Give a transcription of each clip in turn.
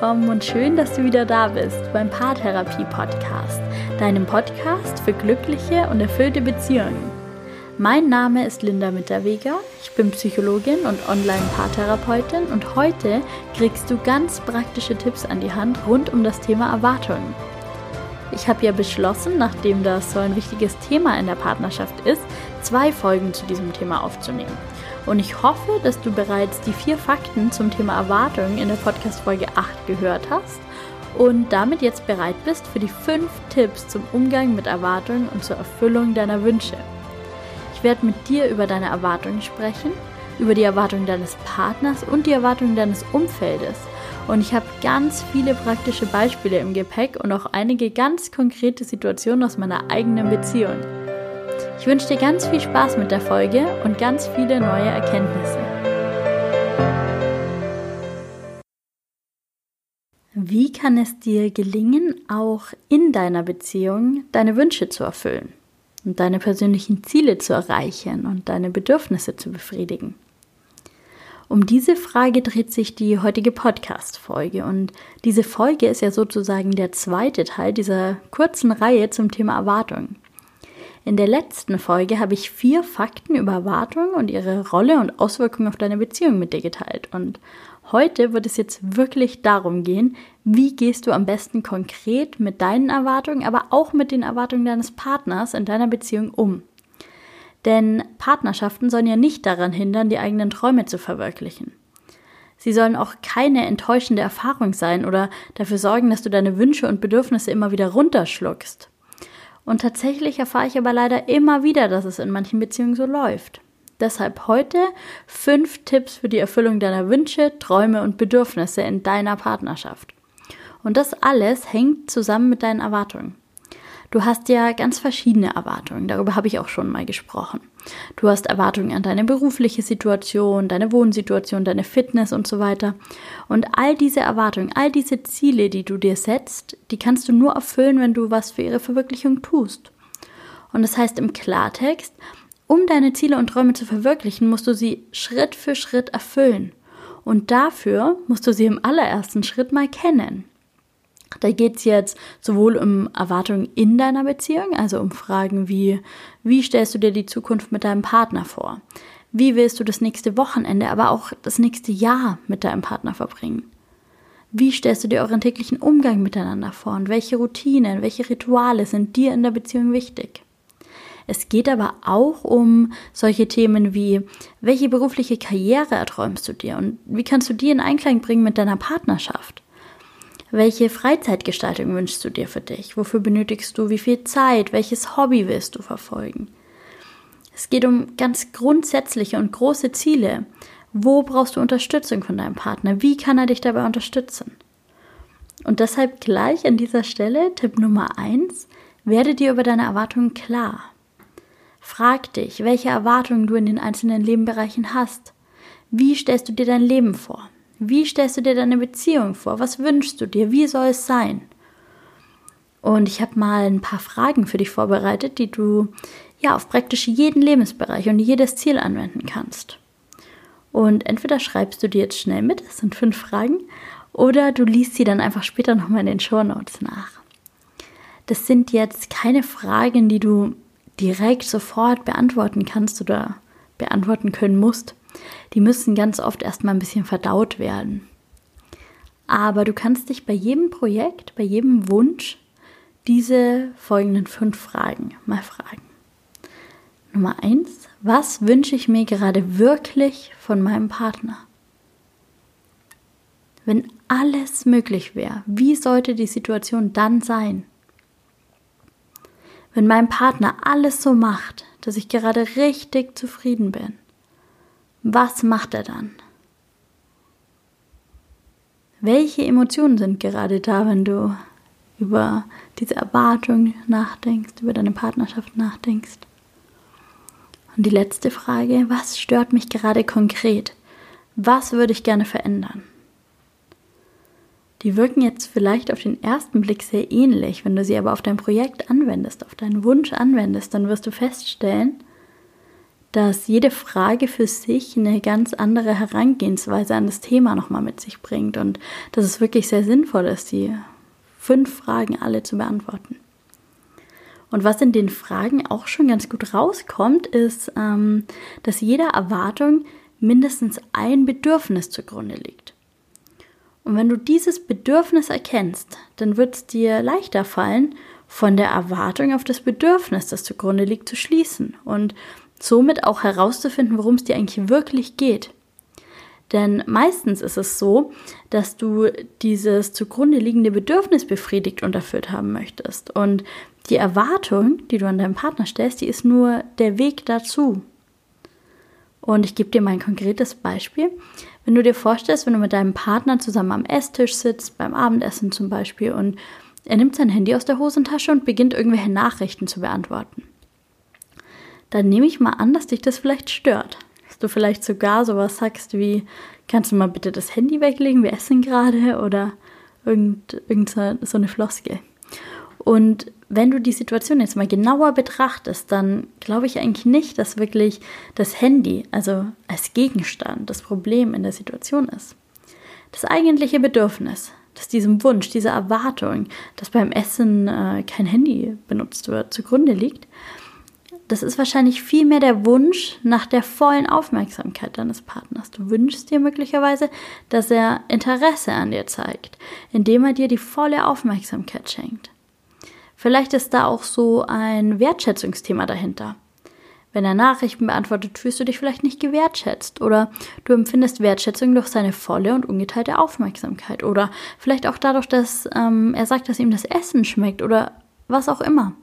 willkommen und schön, dass du wieder da bist beim Paartherapie Podcast, deinem Podcast für glückliche und erfüllte Beziehungen. Mein Name ist Linda Mitterweger, ich bin Psychologin und Online-Paartherapeutin und heute kriegst du ganz praktische Tipps an die Hand rund um das Thema Erwartungen. Ich habe ja beschlossen, nachdem das so ein wichtiges Thema in der Partnerschaft ist, zwei Folgen zu diesem Thema aufzunehmen. Und ich hoffe, dass du bereits die vier Fakten zum Thema Erwartungen in der Podcast-Folge 8 gehört hast und damit jetzt bereit bist für die fünf Tipps zum Umgang mit Erwartungen und zur Erfüllung deiner Wünsche. Ich werde mit dir über deine Erwartungen sprechen, über die Erwartungen deines Partners und die Erwartungen deines Umfeldes. Und ich habe ganz viele praktische Beispiele im Gepäck und auch einige ganz konkrete Situationen aus meiner eigenen Beziehung. Ich wünsche dir ganz viel Spaß mit der Folge und ganz viele neue Erkenntnisse. Wie kann es dir gelingen, auch in deiner Beziehung deine Wünsche zu erfüllen und deine persönlichen Ziele zu erreichen und deine Bedürfnisse zu befriedigen? Um diese Frage dreht sich die heutige Podcast-Folge und diese Folge ist ja sozusagen der zweite Teil dieser kurzen Reihe zum Thema Erwartung. In der letzten Folge habe ich vier Fakten über Erwartungen und ihre Rolle und Auswirkungen auf deine Beziehung mit dir geteilt. Und heute wird es jetzt wirklich darum gehen, wie gehst du am besten konkret mit deinen Erwartungen, aber auch mit den Erwartungen deines Partners in deiner Beziehung um. Denn Partnerschaften sollen ja nicht daran hindern, die eigenen Träume zu verwirklichen. Sie sollen auch keine enttäuschende Erfahrung sein oder dafür sorgen, dass du deine Wünsche und Bedürfnisse immer wieder runterschluckst. Und tatsächlich erfahre ich aber leider immer wieder, dass es in manchen Beziehungen so läuft. Deshalb heute fünf Tipps für die Erfüllung deiner Wünsche, Träume und Bedürfnisse in deiner Partnerschaft. Und das alles hängt zusammen mit deinen Erwartungen. Du hast ja ganz verschiedene Erwartungen, darüber habe ich auch schon mal gesprochen. Du hast Erwartungen an deine berufliche Situation, deine Wohnsituation, deine Fitness und so weiter. Und all diese Erwartungen, all diese Ziele, die du dir setzt, die kannst du nur erfüllen, wenn du was für ihre Verwirklichung tust. Und das heißt im Klartext, um deine Ziele und Träume zu verwirklichen, musst du sie Schritt für Schritt erfüllen. Und dafür musst du sie im allerersten Schritt mal kennen. Da geht es jetzt sowohl um Erwartungen in deiner Beziehung, also um Fragen wie, wie stellst du dir die Zukunft mit deinem Partner vor? Wie willst du das nächste Wochenende, aber auch das nächste Jahr mit deinem Partner verbringen? Wie stellst du dir euren täglichen Umgang miteinander vor und welche Routinen, welche Rituale sind dir in der Beziehung wichtig? Es geht aber auch um solche Themen wie, welche berufliche Karriere erträumst du dir und wie kannst du die in Einklang bringen mit deiner Partnerschaft? Welche Freizeitgestaltung wünschst du dir für dich? Wofür benötigst du wie viel Zeit? Welches Hobby willst du verfolgen? Es geht um ganz grundsätzliche und große Ziele. Wo brauchst du Unterstützung von deinem Partner? Wie kann er dich dabei unterstützen? Und deshalb gleich an dieser Stelle Tipp Nummer eins: werde dir über deine Erwartungen klar. Frag dich, welche Erwartungen du in den einzelnen Lebenbereichen hast. Wie stellst du dir dein Leben vor? Wie stellst du dir deine Beziehung vor? Was wünschst du dir? Wie soll es sein? Und ich habe mal ein paar Fragen für dich vorbereitet, die du ja auf praktisch jeden Lebensbereich und jedes Ziel anwenden kannst. Und entweder schreibst du dir jetzt schnell mit, das sind fünf Fragen, oder du liest sie dann einfach später nochmal in den Show Notes nach. Das sind jetzt keine Fragen, die du direkt sofort beantworten kannst oder beantworten können musst die müssen ganz oft erstmal ein bisschen verdaut werden. Aber du kannst dich bei jedem Projekt, bei jedem Wunsch diese folgenden fünf Fragen mal fragen. Nummer eins, was wünsche ich mir gerade wirklich von meinem Partner? Wenn alles möglich wäre, wie sollte die Situation dann sein? Wenn mein Partner alles so macht, dass ich gerade richtig zufrieden bin, was macht er dann? Welche Emotionen sind gerade da, wenn du über diese Erwartung nachdenkst, über deine Partnerschaft nachdenkst? Und die letzte Frage, was stört mich gerade konkret? Was würde ich gerne verändern? Die wirken jetzt vielleicht auf den ersten Blick sehr ähnlich, wenn du sie aber auf dein Projekt anwendest, auf deinen Wunsch anwendest, dann wirst du feststellen, dass jede Frage für sich eine ganz andere Herangehensweise an das Thema nochmal mit sich bringt und dass es wirklich sehr sinnvoll ist, die fünf Fragen alle zu beantworten. Und was in den Fragen auch schon ganz gut rauskommt, ist, ähm, dass jeder Erwartung mindestens ein Bedürfnis zugrunde liegt. Und wenn du dieses Bedürfnis erkennst, dann wird es dir leichter fallen, von der Erwartung auf das Bedürfnis, das zugrunde liegt, zu schließen und somit auch herauszufinden, worum es dir eigentlich wirklich geht. Denn meistens ist es so, dass du dieses zugrunde liegende Bedürfnis befriedigt und erfüllt haben möchtest. Und die Erwartung, die du an deinen Partner stellst, die ist nur der Weg dazu. Und ich gebe dir mal ein konkretes Beispiel. Wenn du dir vorstellst, wenn du mit deinem Partner zusammen am Esstisch sitzt, beim Abendessen zum Beispiel, und er nimmt sein Handy aus der Hosentasche und beginnt irgendwelche Nachrichten zu beantworten. Dann nehme ich mal an, dass dich das vielleicht stört. Dass du vielleicht sogar sowas sagst wie, kannst du mal bitte das Handy weglegen, wir essen gerade oder irgend, irgend so eine Floskel. Und wenn du die Situation jetzt mal genauer betrachtest, dann glaube ich eigentlich nicht, dass wirklich das Handy, also als Gegenstand, das Problem in der Situation ist. Das eigentliche Bedürfnis, das diesem Wunsch, dieser Erwartung, dass beim Essen äh, kein Handy benutzt wird, zugrunde liegt, das ist wahrscheinlich vielmehr der Wunsch nach der vollen Aufmerksamkeit deines Partners. Du wünschst dir möglicherweise, dass er Interesse an dir zeigt, indem er dir die volle Aufmerksamkeit schenkt. Vielleicht ist da auch so ein Wertschätzungsthema dahinter. Wenn er Nachrichten beantwortet, fühlst du dich vielleicht nicht gewertschätzt oder du empfindest Wertschätzung durch seine volle und ungeteilte Aufmerksamkeit oder vielleicht auch dadurch, dass ähm, er sagt, dass ihm das Essen schmeckt oder was auch immer.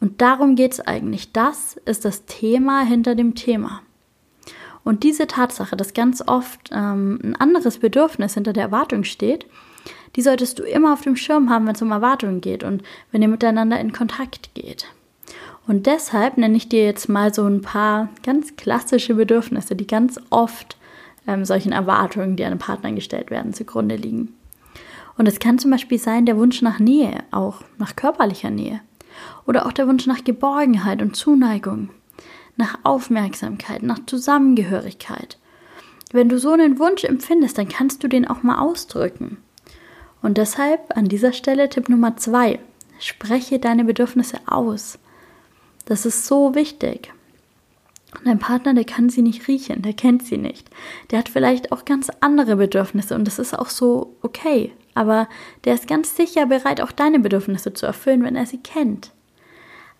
Und darum geht es eigentlich. Das ist das Thema hinter dem Thema. Und diese Tatsache, dass ganz oft ähm, ein anderes Bedürfnis hinter der Erwartung steht, die solltest du immer auf dem Schirm haben, wenn es um Erwartungen geht und wenn ihr miteinander in Kontakt geht. Und deshalb nenne ich dir jetzt mal so ein paar ganz klassische Bedürfnisse, die ganz oft ähm, solchen Erwartungen, die einem Partner gestellt werden, zugrunde liegen. Und es kann zum Beispiel sein der Wunsch nach Nähe, auch nach körperlicher Nähe. Oder auch der Wunsch nach Geborgenheit und Zuneigung, nach Aufmerksamkeit, nach Zusammengehörigkeit. Wenn du so einen Wunsch empfindest, dann kannst du den auch mal ausdrücken. Und deshalb an dieser Stelle Tipp Nummer zwei. Spreche deine Bedürfnisse aus. Das ist so wichtig. Dein Partner, der kann sie nicht riechen, der kennt sie nicht. Der hat vielleicht auch ganz andere Bedürfnisse und das ist auch so okay. Aber der ist ganz sicher bereit, auch deine Bedürfnisse zu erfüllen, wenn er sie kennt.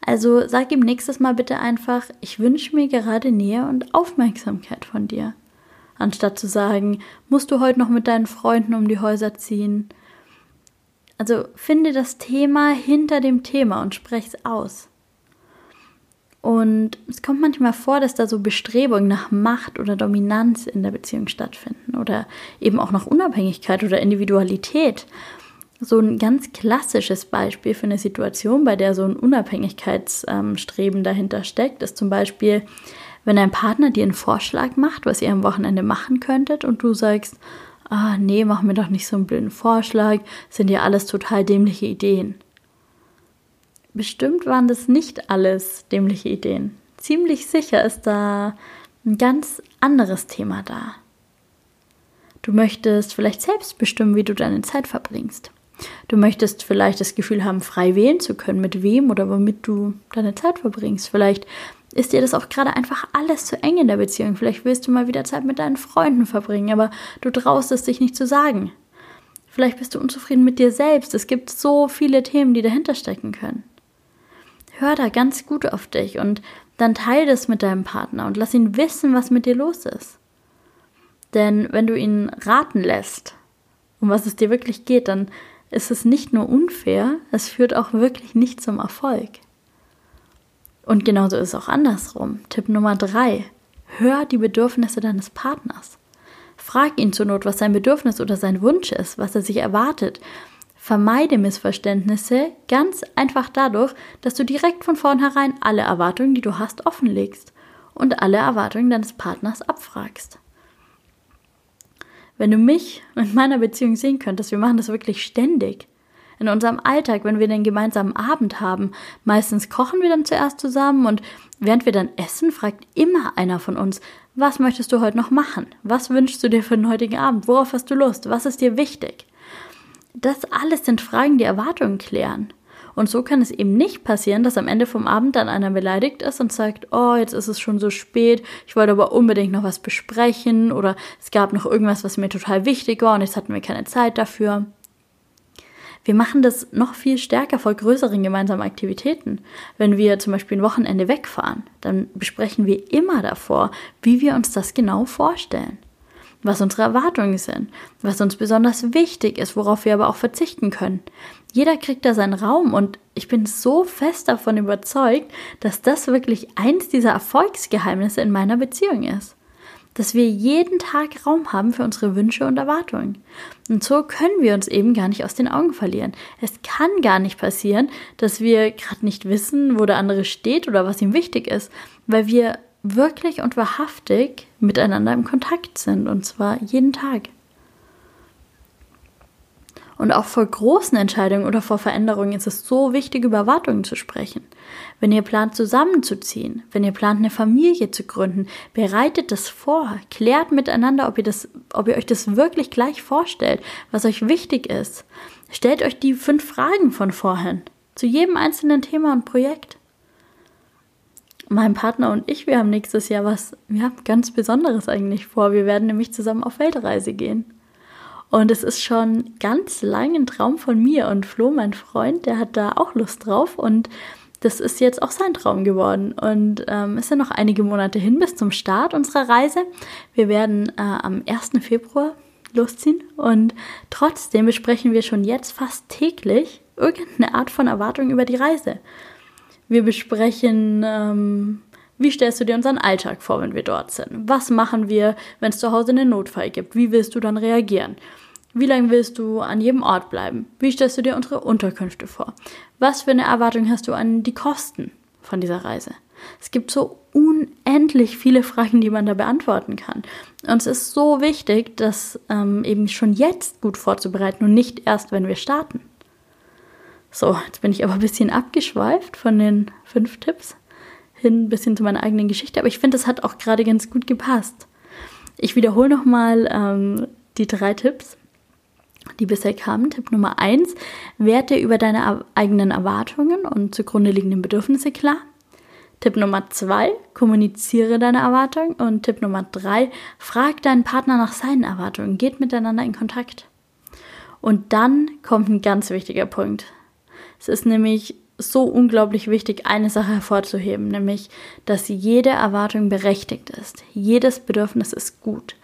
Also sag ihm nächstes Mal bitte einfach, ich wünsche mir gerade Nähe und Aufmerksamkeit von dir. Anstatt zu sagen, musst du heute noch mit deinen Freunden um die Häuser ziehen? Also finde das Thema hinter dem Thema und sprech es aus. Und es kommt manchmal vor, dass da so Bestrebungen nach Macht oder Dominanz in der Beziehung stattfinden oder eben auch nach Unabhängigkeit oder Individualität. So ein ganz klassisches Beispiel für eine Situation, bei der so ein Unabhängigkeitsstreben dahinter steckt, ist zum Beispiel, wenn dein Partner dir einen Vorschlag macht, was ihr am Wochenende machen könntet und du sagst, ah nee, mach mir doch nicht so einen blöden Vorschlag, sind ja alles total dämliche Ideen. Bestimmt waren das nicht alles dämliche Ideen. Ziemlich sicher ist da ein ganz anderes Thema da. Du möchtest vielleicht selbst bestimmen, wie du deine Zeit verbringst. Du möchtest vielleicht das Gefühl haben, frei wählen zu können, mit wem oder womit du deine Zeit verbringst. Vielleicht ist dir das auch gerade einfach alles zu eng in der Beziehung. Vielleicht willst du mal wieder Zeit mit deinen Freunden verbringen, aber du traust es dich nicht zu sagen. Vielleicht bist du unzufrieden mit dir selbst. Es gibt so viele Themen, die dahinter stecken können. Hör da ganz gut auf dich und dann teile das mit deinem Partner und lass ihn wissen, was mit dir los ist. Denn wenn du ihn raten lässt, um was es dir wirklich geht, dann ist es nicht nur unfair, es führt auch wirklich nicht zum Erfolg. Und genauso ist es auch andersrum. Tipp Nummer drei. Hör die Bedürfnisse deines Partners. Frag ihn zur Not, was sein Bedürfnis oder sein Wunsch ist, was er sich erwartet. Vermeide Missverständnisse ganz einfach dadurch, dass du direkt von vornherein alle Erwartungen, die du hast, offenlegst und alle Erwartungen deines Partners abfragst. Wenn du mich und meiner Beziehung sehen könntest, wir machen das wirklich ständig. In unserem Alltag, wenn wir den gemeinsamen Abend haben, meistens kochen wir dann zuerst zusammen und während wir dann essen, fragt immer einer von uns, was möchtest du heute noch machen? Was wünschst du dir für den heutigen Abend? Worauf hast du Lust? Was ist dir wichtig? Das alles sind Fragen, die Erwartungen klären. Und so kann es eben nicht passieren, dass am Ende vom Abend dann einer beleidigt ist und sagt, oh, jetzt ist es schon so spät, ich wollte aber unbedingt noch was besprechen oder es gab noch irgendwas, was mir total wichtig war und jetzt hatten wir keine Zeit dafür. Wir machen das noch viel stärker vor größeren gemeinsamen Aktivitäten. Wenn wir zum Beispiel ein Wochenende wegfahren, dann besprechen wir immer davor, wie wir uns das genau vorstellen was unsere Erwartungen sind, was uns besonders wichtig ist, worauf wir aber auch verzichten können. Jeder kriegt da seinen Raum und ich bin so fest davon überzeugt, dass das wirklich eins dieser Erfolgsgeheimnisse in meiner Beziehung ist. Dass wir jeden Tag Raum haben für unsere Wünsche und Erwartungen. Und so können wir uns eben gar nicht aus den Augen verlieren. Es kann gar nicht passieren, dass wir gerade nicht wissen, wo der andere steht oder was ihm wichtig ist, weil wir wirklich und wahrhaftig miteinander im Kontakt sind, und zwar jeden Tag. Und auch vor großen Entscheidungen oder vor Veränderungen ist es so wichtig, über Erwartungen zu sprechen. Wenn ihr plant, zusammenzuziehen, wenn ihr plant, eine Familie zu gründen, bereitet das vor, klärt miteinander, ob ihr, das, ob ihr euch das wirklich gleich vorstellt, was euch wichtig ist. Stellt euch die fünf Fragen von vorhin zu jedem einzelnen Thema und Projekt mein Partner und ich, wir haben nächstes Jahr was ja, ganz Besonderes eigentlich vor. Wir werden nämlich zusammen auf Weltreise gehen. Und es ist schon ganz lang ein Traum von mir. Und Flo, mein Freund, der hat da auch Lust drauf. Und das ist jetzt auch sein Traum geworden. Und ähm, es sind noch einige Monate hin bis zum Start unserer Reise. Wir werden äh, am 1. Februar losziehen. Und trotzdem besprechen wir schon jetzt fast täglich irgendeine Art von Erwartung über die Reise. Wir besprechen, ähm, wie stellst du dir unseren Alltag vor, wenn wir dort sind? Was machen wir, wenn es zu Hause einen Notfall gibt? Wie willst du dann reagieren? Wie lange willst du an jedem Ort bleiben? Wie stellst du dir unsere Unterkünfte vor? Was für eine Erwartung hast du an die Kosten von dieser Reise? Es gibt so unendlich viele Fragen, die man da beantworten kann. Und es ist so wichtig, das ähm, eben schon jetzt gut vorzubereiten und nicht erst, wenn wir starten. So, jetzt bin ich aber ein bisschen abgeschweift von den fünf Tipps hin ein bisschen zu meiner eigenen Geschichte, aber ich finde, das hat auch gerade ganz gut gepasst. Ich wiederhole nochmal ähm, die drei Tipps, die bisher kamen. Tipp Nummer eins, werte über deine eigenen Erwartungen und zugrunde liegenden Bedürfnisse klar. Tipp Nummer zwei, kommuniziere deine Erwartungen. Und Tipp Nummer drei, frag deinen Partner nach seinen Erwartungen. Geht miteinander in Kontakt. Und dann kommt ein ganz wichtiger Punkt. Es ist nämlich so unglaublich wichtig, eine Sache hervorzuheben, nämlich, dass jede Erwartung berechtigt ist. Jedes Bedürfnis ist gut.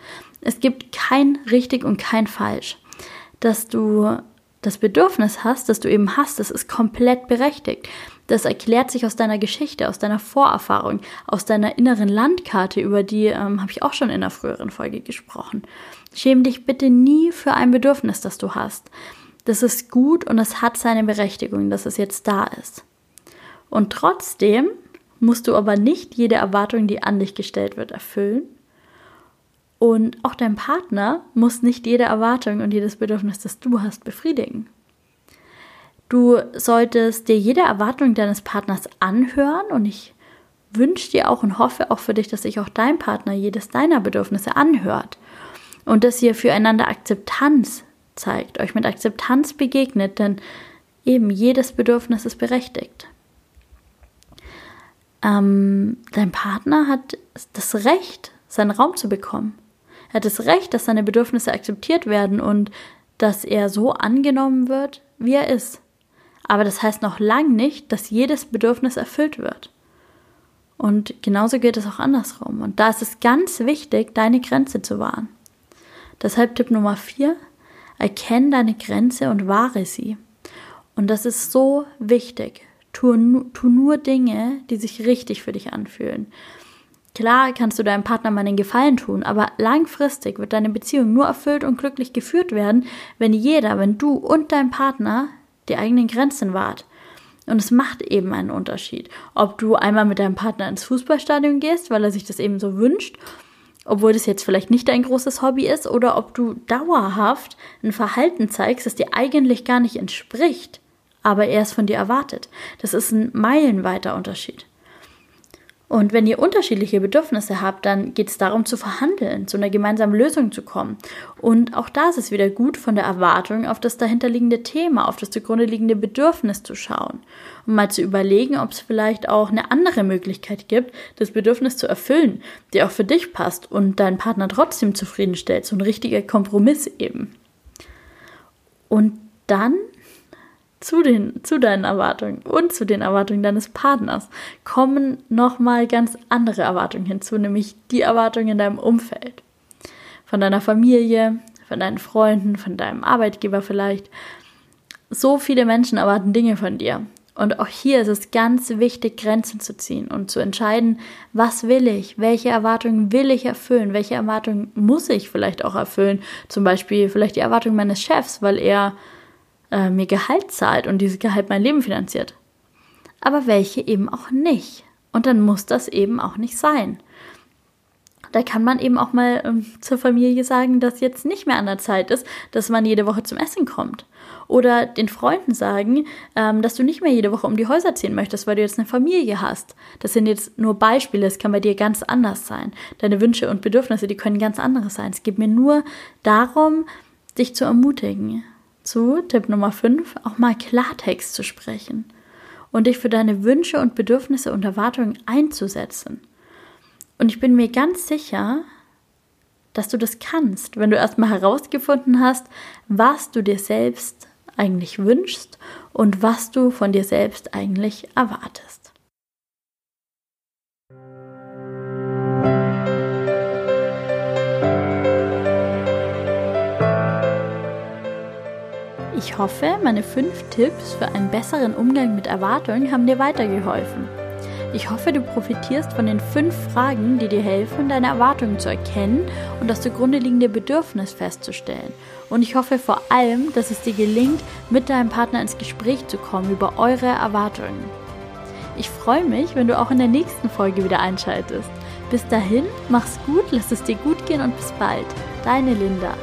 Es gibt kein richtig und kein falsch. Dass du das Bedürfnis hast, das du eben hast, das ist komplett berechtigt. Das erklärt sich aus deiner Geschichte, aus deiner Vorerfahrung, aus deiner inneren Landkarte, über die ähm, habe ich auch schon in einer früheren Folge gesprochen. Schäm dich bitte nie für ein Bedürfnis, das du hast das ist gut und es hat seine Berechtigung, dass es jetzt da ist. Und trotzdem musst du aber nicht jede Erwartung, die an dich gestellt wird, erfüllen. Und auch dein Partner muss nicht jede Erwartung und jedes Bedürfnis, das du hast, befriedigen. Du solltest dir jede Erwartung deines Partners anhören und ich wünsche dir auch und hoffe auch für dich, dass sich auch dein Partner jedes deiner Bedürfnisse anhört und dass ihr füreinander Akzeptanz zeigt, euch mit Akzeptanz begegnet, denn eben jedes Bedürfnis ist berechtigt. Ähm, dein Partner hat das Recht, seinen Raum zu bekommen. Er hat das Recht, dass seine Bedürfnisse akzeptiert werden und dass er so angenommen wird, wie er ist. Aber das heißt noch lang nicht, dass jedes Bedürfnis erfüllt wird. Und genauso geht es auch andersrum. Und da ist es ganz wichtig, deine Grenze zu wahren. Deshalb Tipp Nummer 4, Erkenne deine Grenze und wahre sie. Und das ist so wichtig. Tu, tu nur Dinge, die sich richtig für dich anfühlen. Klar kannst du deinem Partner mal einen Gefallen tun, aber langfristig wird deine Beziehung nur erfüllt und glücklich geführt werden, wenn jeder, wenn du und dein Partner die eigenen Grenzen wahrt. Und es macht eben einen Unterschied, ob du einmal mit deinem Partner ins Fußballstadion gehst, weil er sich das eben so wünscht, obwohl das jetzt vielleicht nicht dein großes Hobby ist, oder ob du dauerhaft ein Verhalten zeigst, das dir eigentlich gar nicht entspricht, aber er es von dir erwartet. Das ist ein meilenweiter Unterschied. Und wenn ihr unterschiedliche Bedürfnisse habt, dann geht es darum zu verhandeln, zu einer gemeinsamen Lösung zu kommen. Und auch da ist es wieder gut, von der Erwartung auf das dahinterliegende Thema, auf das zugrunde liegende Bedürfnis zu schauen. Und mal zu überlegen, ob es vielleicht auch eine andere Möglichkeit gibt, das Bedürfnis zu erfüllen, die auch für dich passt und deinen Partner trotzdem zufriedenstellt. So ein richtiger Kompromiss eben. Und dann zu, den, zu deinen Erwartungen und zu den Erwartungen deines Partners kommen nochmal ganz andere Erwartungen hinzu, nämlich die Erwartungen in deinem Umfeld. Von deiner Familie, von deinen Freunden, von deinem Arbeitgeber vielleicht. So viele Menschen erwarten Dinge von dir. Und auch hier ist es ganz wichtig, Grenzen zu ziehen und zu entscheiden, was will ich, welche Erwartungen will ich erfüllen, welche Erwartungen muss ich vielleicht auch erfüllen. Zum Beispiel vielleicht die Erwartung meines Chefs, weil er äh, mir Gehalt zahlt und dieses Gehalt mein Leben finanziert. Aber welche eben auch nicht. Und dann muss das eben auch nicht sein. Da kann man eben auch mal ähm, zur Familie sagen, dass jetzt nicht mehr an der Zeit ist, dass man jede Woche zum Essen kommt. Oder den Freunden sagen, ähm, dass du nicht mehr jede Woche um die Häuser ziehen möchtest, weil du jetzt eine Familie hast. Das sind jetzt nur Beispiele, es kann bei dir ganz anders sein. Deine Wünsche und Bedürfnisse, die können ganz andere sein. Es geht mir nur darum, dich zu ermutigen, zu Tipp Nummer 5 auch mal Klartext zu sprechen und dich für deine Wünsche und Bedürfnisse und Erwartungen einzusetzen. Und ich bin mir ganz sicher, dass du das kannst, wenn du erstmal herausgefunden hast, was du dir selbst eigentlich wünschst und was du von dir selbst eigentlich erwartest. Ich hoffe, meine fünf Tipps für einen besseren Umgang mit Erwartungen haben dir weitergeholfen. Ich hoffe, du profitierst von den fünf Fragen, die dir helfen, deine Erwartungen zu erkennen und das zugrunde liegende Bedürfnis festzustellen. Und ich hoffe vor allem, dass es dir gelingt, mit deinem Partner ins Gespräch zu kommen über eure Erwartungen. Ich freue mich, wenn du auch in der nächsten Folge wieder einschaltest. Bis dahin, mach's gut, lass es dir gut gehen und bis bald. Deine Linda.